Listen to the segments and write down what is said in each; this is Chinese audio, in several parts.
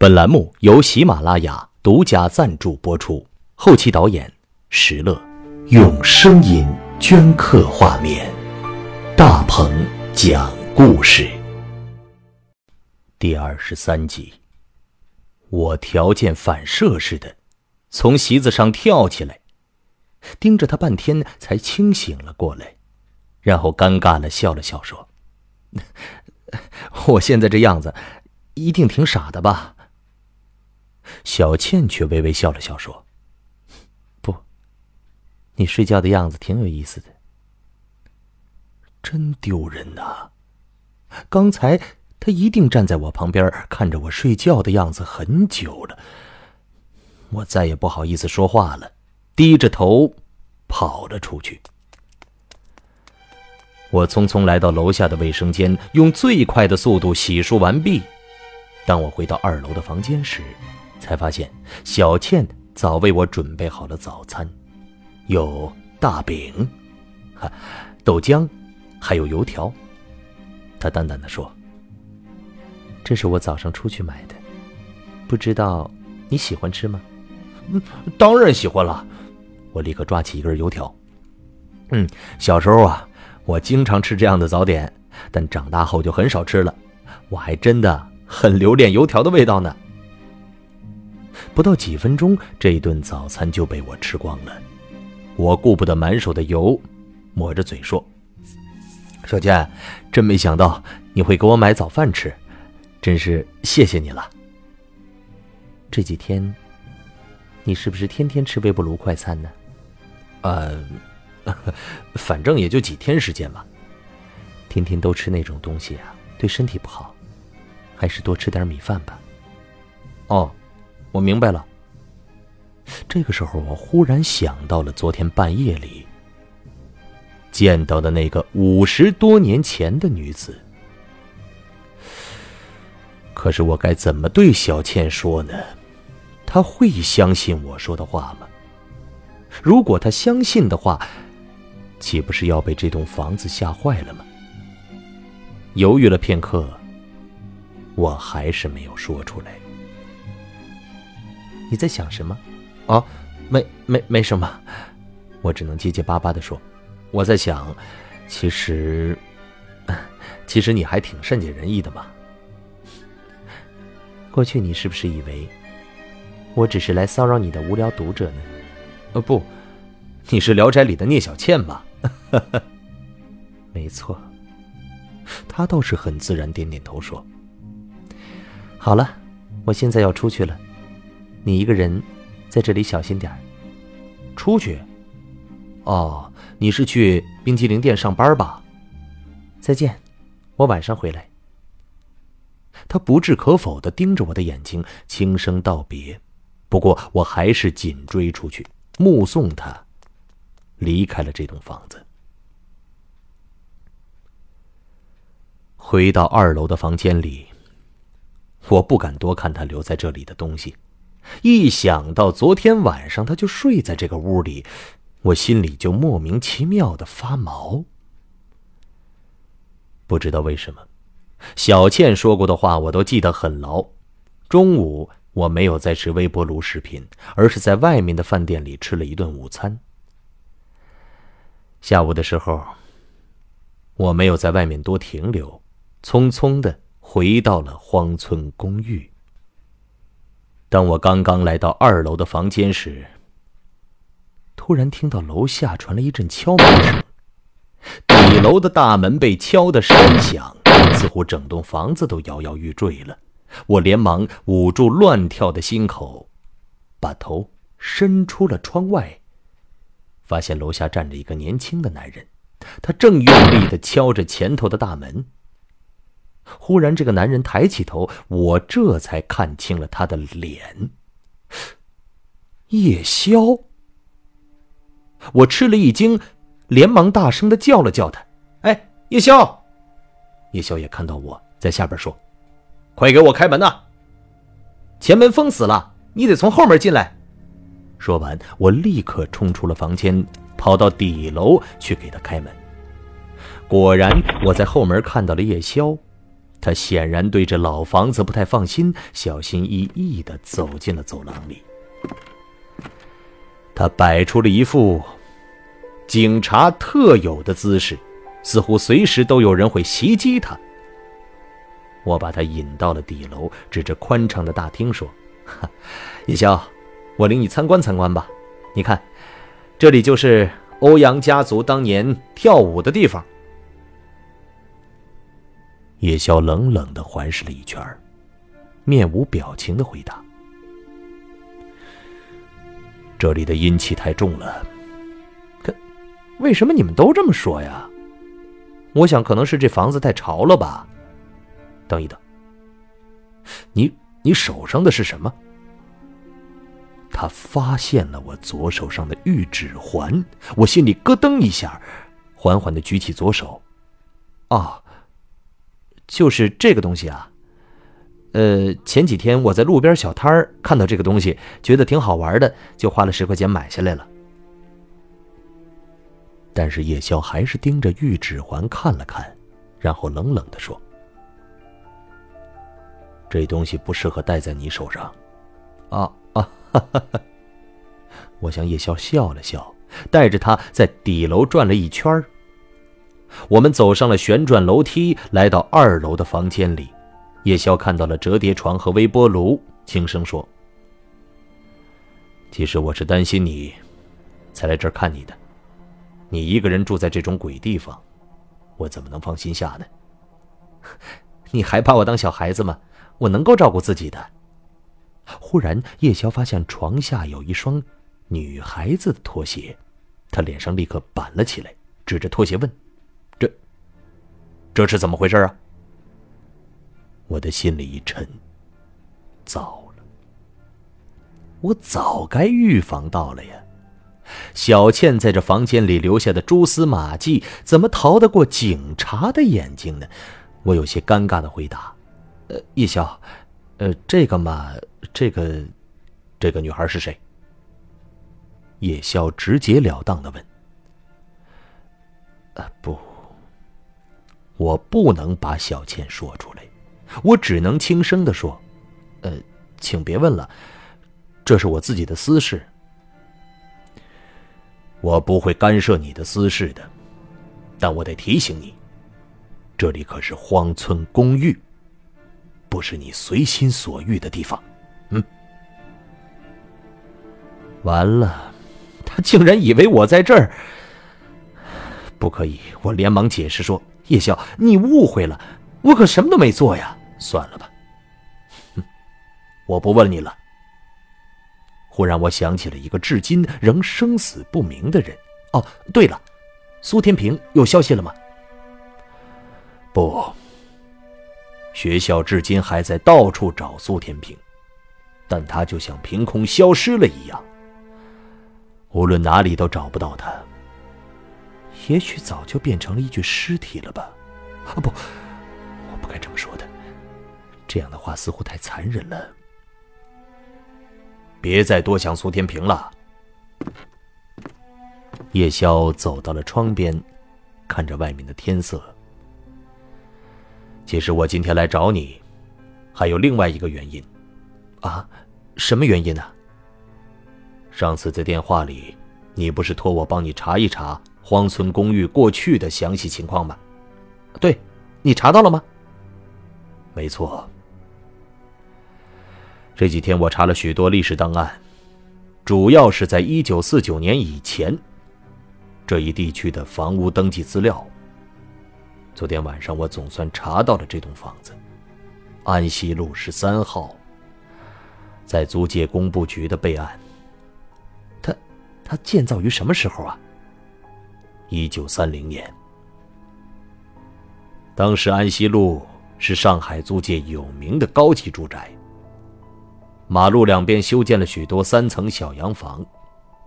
本栏目由喜马拉雅独家赞助播出，后期导演石乐，用声音镌刻画面，大鹏讲故事。第二十三集，我条件反射似的从席子上跳起来，盯着他半天，才清醒了过来，然后尴尬的笑了笑说：“ 我现在这样子，一定挺傻的吧？”小倩却微微笑了笑，说：“不，你睡觉的样子挺有意思的。真丢人呐！刚才他一定站在我旁边看着我睡觉的样子很久了。我再也不好意思说话了，低着头跑了出去。我匆匆来到楼下的卫生间，用最快的速度洗漱完毕。当我回到二楼的房间时，才发现小倩早为我准备好了早餐，有大饼、哈豆浆，还有油条。她淡淡的说：“这是我早上出去买的，不知道你喜欢吃吗？”“嗯，当然喜欢了。”我立刻抓起一根油条。“嗯，小时候啊，我经常吃这样的早点，但长大后就很少吃了。我还真的很留恋油条的味道呢。”不到几分钟，这顿早餐就被我吃光了。我顾不得满手的油，抹着嘴说：“小倩，真没想到你会给我买早饭吃，真是谢谢你了。这几天，你是不是天天吃微波炉快餐呢？”“呃，反正也就几天时间吧。天天都吃那种东西啊，对身体不好，还是多吃点米饭吧。”“哦。”我明白了。这个时候，我忽然想到了昨天半夜里见到的那个五十多年前的女子。可是我该怎么对小倩说呢？她会相信我说的话吗？如果她相信的话，岂不是要被这栋房子吓坏了吗？犹豫了片刻，我还是没有说出来。你在想什么？哦，没没没什么，我只能结结巴巴的说，我在想，其实，其实你还挺善解人意的嘛。过去你是不是以为我只是来骚扰你的无聊读者呢？呃，不，你是《聊斋》里的聂小倩吧？没错，他倒是很自然，点点头说：“好了，我现在要出去了。”你一个人在这里小心点儿出去？哦，你是去冰激凌店上班吧？再见，我晚上回来。他不置可否的盯着我的眼睛，轻声道别。不过我还是紧追出去，目送他离开了这栋房子。回到二楼的房间里，我不敢多看他留在这里的东西。一想到昨天晚上他就睡在这个屋里，我心里就莫名其妙的发毛。不知道为什么，小倩说过的话我都记得很牢。中午我没有再吃微波炉食品，而是在外面的饭店里吃了一顿午餐。下午的时候，我没有在外面多停留，匆匆的回到了荒村公寓。当我刚刚来到二楼的房间时，突然听到楼下传来一阵敲门声，底楼的大门被敲得声响，似乎整栋房子都摇摇欲坠了。我连忙捂住乱跳的心口，把头伸出了窗外，发现楼下站着一个年轻的男人，他正用力的敲着前头的大门。忽然，这个男人抬起头，我这才看清了他的脸。叶宵，我吃了一惊，连忙大声的叫了叫他：“哎，叶宵！”叶宵也看到我在下边说：“快给我开门呐！前门封死了，你得从后门进来。”说完，我立刻冲出了房间，跑到底楼去给他开门。果然，我在后门看到了叶宵。他显然对这老房子不太放心，小心翼翼的走进了走廊里。他摆出了一副警察特有的姿势，似乎随时都有人会袭击他。我把他引到了底楼，指着宽敞的大厅说：“叶宵，我领你参观参观吧。你看，这里就是欧阳家族当年跳舞的地方。”叶宵冷冷的环视了一圈，面无表情的回答：“这里的阴气太重了。可，为什么你们都这么说呀？我想可能是这房子太潮了吧。等一等，你你手上的是什么？”他发现了我左手上的玉指环，我心里咯噔一下，缓缓的举起左手，啊。就是这个东西啊，呃，前几天我在路边小摊儿看到这个东西，觉得挺好玩的，就花了十块钱买下来了。但是叶宵还是盯着玉指环看了看，然后冷冷的说：“这东西不适合戴在你手上。”啊啊！哈哈哈！我向叶宵笑了笑，带着他在底楼转了一圈儿。我们走上了旋转楼梯，来到二楼的房间里。叶宵看到了折叠床和微波炉，轻声说：“其实我是担心你，才来这儿看你的。你一个人住在这种鬼地方，我怎么能放心下呢？你还把我当小孩子吗？我能够照顾自己的。”忽然，叶宵发现床下有一双女孩子的拖鞋，他脸上立刻板了起来，指着拖鞋问。这是怎么回事啊？我的心里一沉，糟了，我早该预防到了呀！小倩在这房间里留下的蛛丝马迹，怎么逃得过警察的眼睛呢？我有些尴尬的回答：“呃，叶宵，呃，这个嘛，这个，这个女孩是谁？”叶宵直截了当的问：“啊，不。”我不能把小倩说出来，我只能轻声的说：“呃，请别问了，这是我自己的私事。我不会干涉你的私事的，但我得提醒你，这里可是荒村公寓，不是你随心所欲的地方。”嗯，完了，他竟然以为我在这儿，不可以！我连忙解释说。叶宵，你误会了，我可什么都没做呀！算了吧，哼，我不问你了。忽然，我想起了一个至今仍生死不明的人。哦，对了，苏天平有消息了吗？不，学校至今还在到处找苏天平，但他就像凭空消失了一样，无论哪里都找不到他。也许早就变成了一具尸体了吧？啊不，我不该这么说的，这样的话似乎太残忍了。别再多想苏天平了。叶宵走到了窗边，看着外面的天色。其实我今天来找你，还有另外一个原因。啊，什么原因呢？上次在电话里，你不是托我帮你查一查？荒村公寓过去的详细情况吧？对，你查到了吗？没错。这几天我查了许多历史档案，主要是在一九四九年以前这一地区的房屋登记资料。昨天晚上我总算查到了这栋房子，安西路十三号，在租界工部局的备案。它，它建造于什么时候啊？一九三零年，当时安西路是上海租界有名的高级住宅。马路两边修建了许多三层小洋房。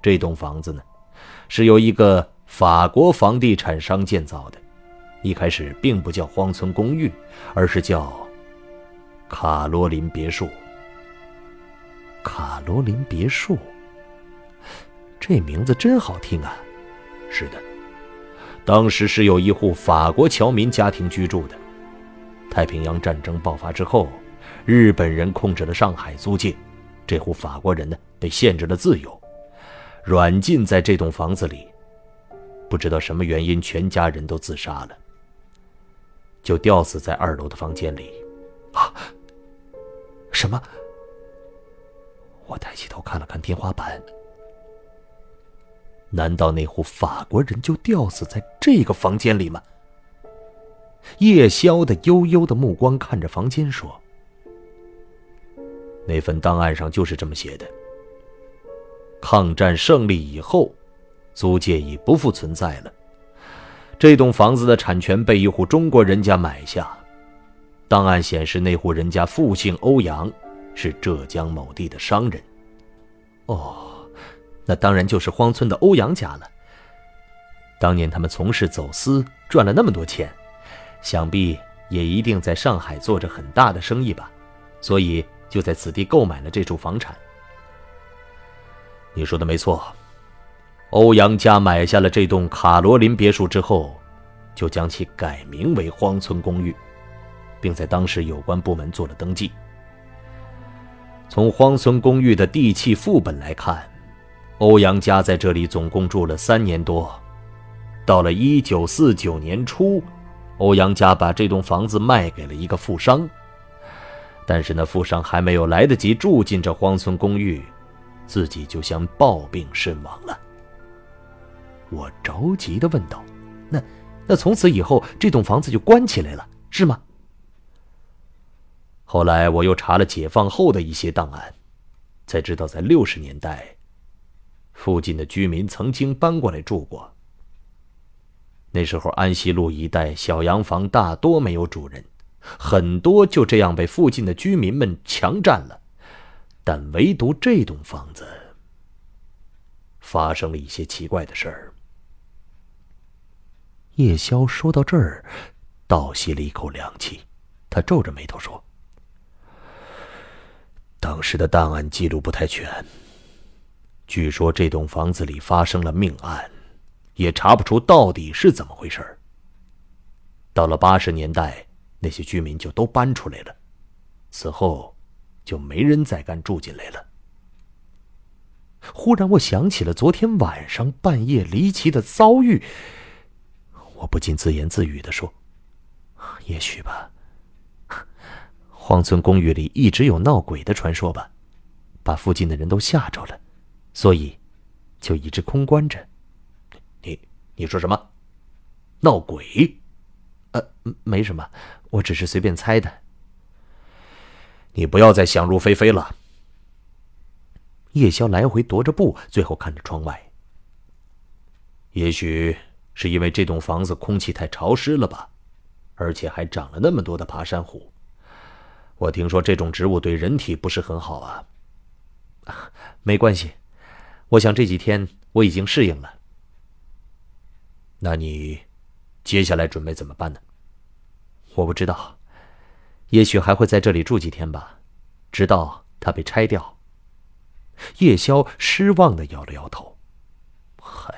这栋房子呢，是由一个法国房地产商建造的。一开始并不叫荒村公寓，而是叫卡罗琳别墅。卡罗琳别墅，这名字真好听啊！是的。当时是有一户法国侨民家庭居住的，太平洋战争爆发之后，日本人控制了上海租界，这户法国人呢被限制了自由，软禁在这栋房子里。不知道什么原因，全家人都自杀了，就吊死在二楼的房间里。啊！什么？我抬起头看了看天花板。难道那户法国人就吊死在这个房间里吗？叶宵的悠悠的目光看着房间说：“那份档案上就是这么写的。抗战胜利以后，租界已不复存在了。这栋房子的产权被一户中国人家买下。档案显示，那户人家父姓欧阳，是浙江某地的商人。哦。”那当然就是荒村的欧阳家了。当年他们从事走私，赚了那么多钱，想必也一定在上海做着很大的生意吧，所以就在此地购买了这处房产。你说的没错，欧阳家买下了这栋卡罗琳别墅之后，就将其改名为荒村公寓，并在当时有关部门做了登记。从荒村公寓的地契副本来看。欧阳家在这里总共住了三年多，到了一九四九年初，欧阳家把这栋房子卖给了一个富商。但是那富商还没有来得及住进这荒村公寓，自己就像暴病身亡了。我着急的问道：“那，那从此以后这栋房子就关起来了，是吗？”后来我又查了解放后的一些档案，才知道在六十年代。附近的居民曾经搬过来住过。那时候安西路一带小洋房大多没有主人，很多就这样被附近的居民们强占了。但唯独这栋房子发生了一些奇怪的事儿。叶宵说到这儿，倒吸了一口凉气，他皱着眉头说：“当时的档案记录不太全。”据说这栋房子里发生了命案，也查不出到底是怎么回事到了八十年代，那些居民就都搬出来了，此后就没人再敢住进来了。忽然，我想起了昨天晚上半夜离奇的遭遇，我不禁自言自语的说：“也许吧，荒村公寓里一直有闹鬼的传说吧，把附近的人都吓着了。”所以，就一直空关着。你你说什么？闹鬼？呃，没什么，我只是随便猜的。你不要再想入非非了。叶宵来回踱着步，最后看着窗外。也许是因为这栋房子空气太潮湿了吧，而且还长了那么多的爬山虎。我听说这种植物对人体不是很好啊。没关系。我想这几天我已经适应了。那你接下来准备怎么办呢？我不知道，也许还会在这里住几天吧，直到它被拆掉。叶宵失望的摇了摇头。嗨，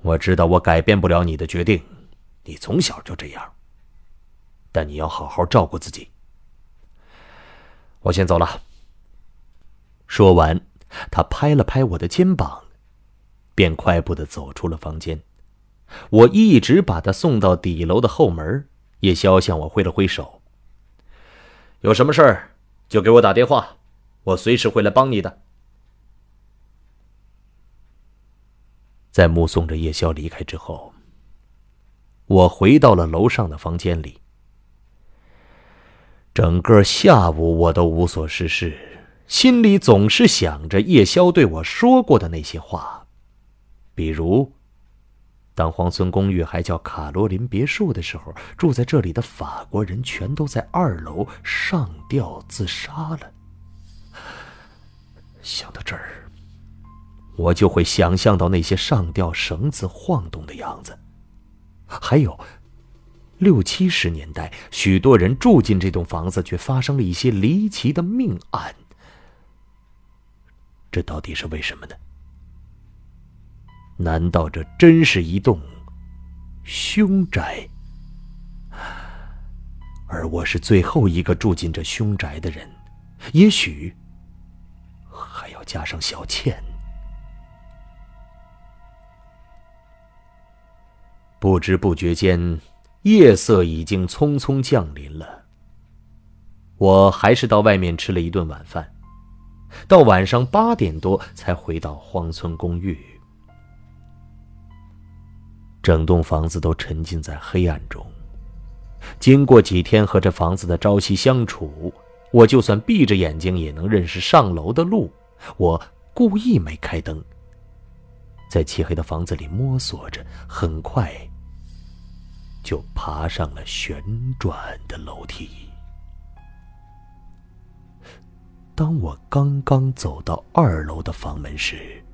我知道我改变不了你的决定，你从小就这样。但你要好好照顾自己。我先走了。说完，他拍了拍我的肩膀，便快步的走出了房间。我一直把他送到底楼的后门，叶宵向我挥了挥手：“有什么事儿就给我打电话，我随时会来帮你的。”在目送着叶宵离开之后，我回到了楼上的房间里。整个下午我都无所事事。心里总是想着叶宵对我说过的那些话，比如，当荒村公寓还叫卡罗琳别墅的时候，住在这里的法国人全都在二楼上吊自杀了。想到这儿，我就会想象到那些上吊绳子晃动的样子，还有六七十年代许多人住进这栋房子，却发生了一些离奇的命案。这到底是为什么呢？难道这真是一栋凶宅？而我是最后一个住进这凶宅的人，也许还要加上小倩。不知不觉间，夜色已经匆匆降临了。我还是到外面吃了一顿晚饭，到晚上八点多才回到荒村公寓。整栋房子都沉浸在黑暗中。经过几天和这房子的朝夕相处，我就算闭着眼睛也能认识上楼的路。我故意没开灯，在漆黑的房子里摸索着，很快就爬上了旋转的楼梯。当我刚刚走到二楼的房门时，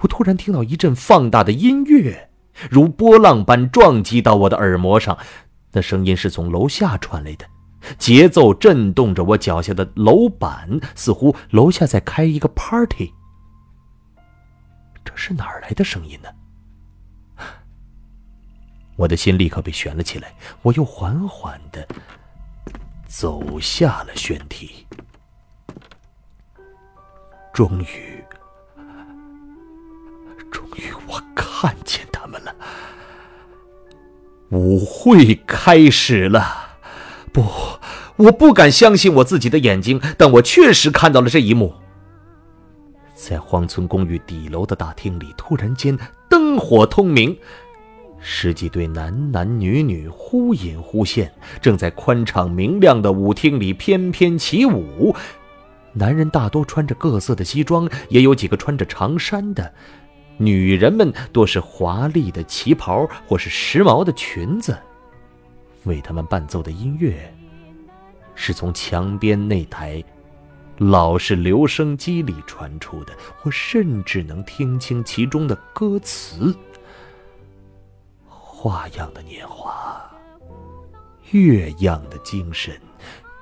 我突然听到一阵放大的音乐，如波浪般撞击到我的耳膜上。那声音是从楼下传来的，节奏震动着我脚下的楼板，似乎楼下在开一个 party。这是哪儿来的声音呢？我的心立刻被悬了起来，我又缓缓的走下了旋梯。终于，终于，我看见他们了。舞会开始了，不，我不敢相信我自己的眼睛，但我确实看到了这一幕。在荒村公寓底楼的大厅里，突然间灯火通明，十几对男男女女忽隐忽现，正在宽敞明亮的舞厅里翩翩起舞。男人大多穿着各色的西装，也有几个穿着长衫的。女人们多是华丽的旗袍或是时髦的裙子，为他们伴奏的音乐，是从墙边那台老式留声机里传出的。我甚至能听清其中的歌词：花样的年华，月样的精神，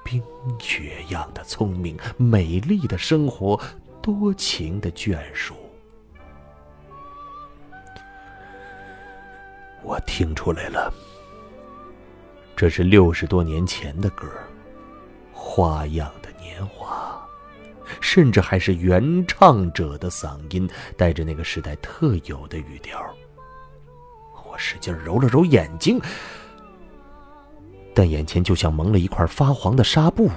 冰雪样的聪明，美丽的生活，多情的眷属。我听出来了，这是六十多年前的歌，《花样的年华》，甚至还是原唱者的嗓音，带着那个时代特有的语调。我使劲揉了揉眼睛，但眼前就像蒙了一块发黄的纱布，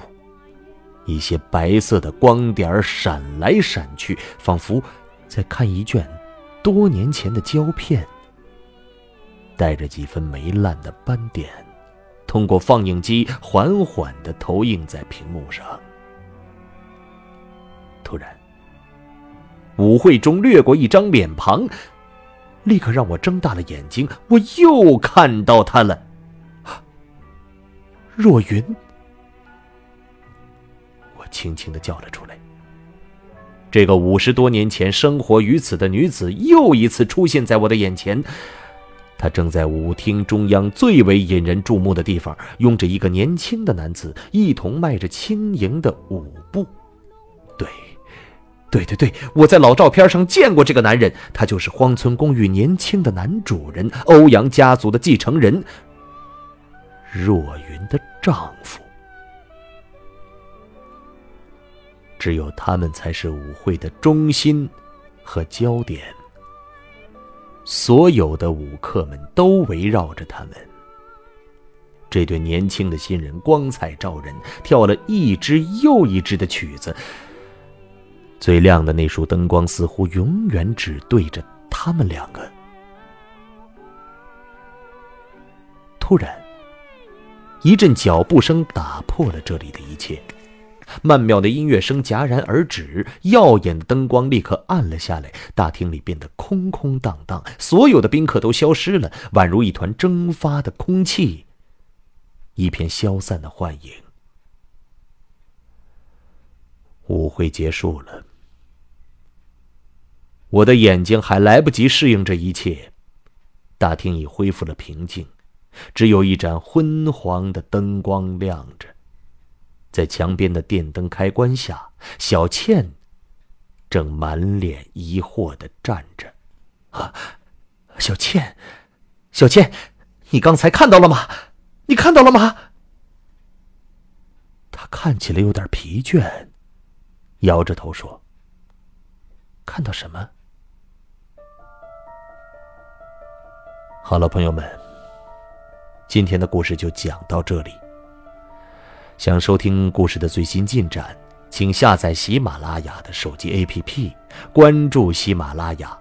一些白色的光点闪来闪去，仿佛在看一卷多年前的胶片。带着几分霉烂的斑点，通过放映机缓缓的投影在屏幕上。突然，舞会中掠过一张脸庞，立刻让我睁大了眼睛。我又看到他了，若云。我轻轻的叫了出来。这个五十多年前生活于此的女子，又一次出现在我的眼前。她正在舞厅中央最为引人注目的地方，拥着一个年轻的男子，一同迈着轻盈的舞步。对，对对对，我在老照片上见过这个男人，他就是荒村公寓年轻的男主人，欧阳家族的继承人，若云的丈夫。只有他们才是舞会的中心和焦点。所有的舞客们都围绕着他们。这对年轻的新人光彩照人，跳了一支又一支的曲子。最亮的那束灯光似乎永远只对着他们两个。突然，一阵脚步声打破了这里的一切。曼妙的音乐声戛然而止，耀眼的灯光立刻暗了下来，大厅里变得空空荡荡，所有的宾客都消失了，宛如一团蒸发的空气，一片消散的幻影。舞会结束了，我的眼睛还来不及适应这一切，大厅已恢复了平静，只有一盏昏黄的灯光亮着。在墙边的电灯开关下，小倩正满脸疑惑的站着。啊，小倩，小倩，你刚才看到了吗？你看到了吗？她看起来有点疲倦，摇着头说：“看到什么？”好了，朋友们，今天的故事就讲到这里。想收听故事的最新进展，请下载喜马拉雅的手机 APP，关注喜马拉雅，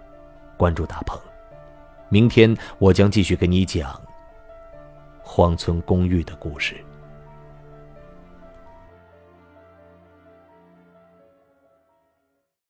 关注大鹏。明天我将继续给你讲荒村公寓的故事。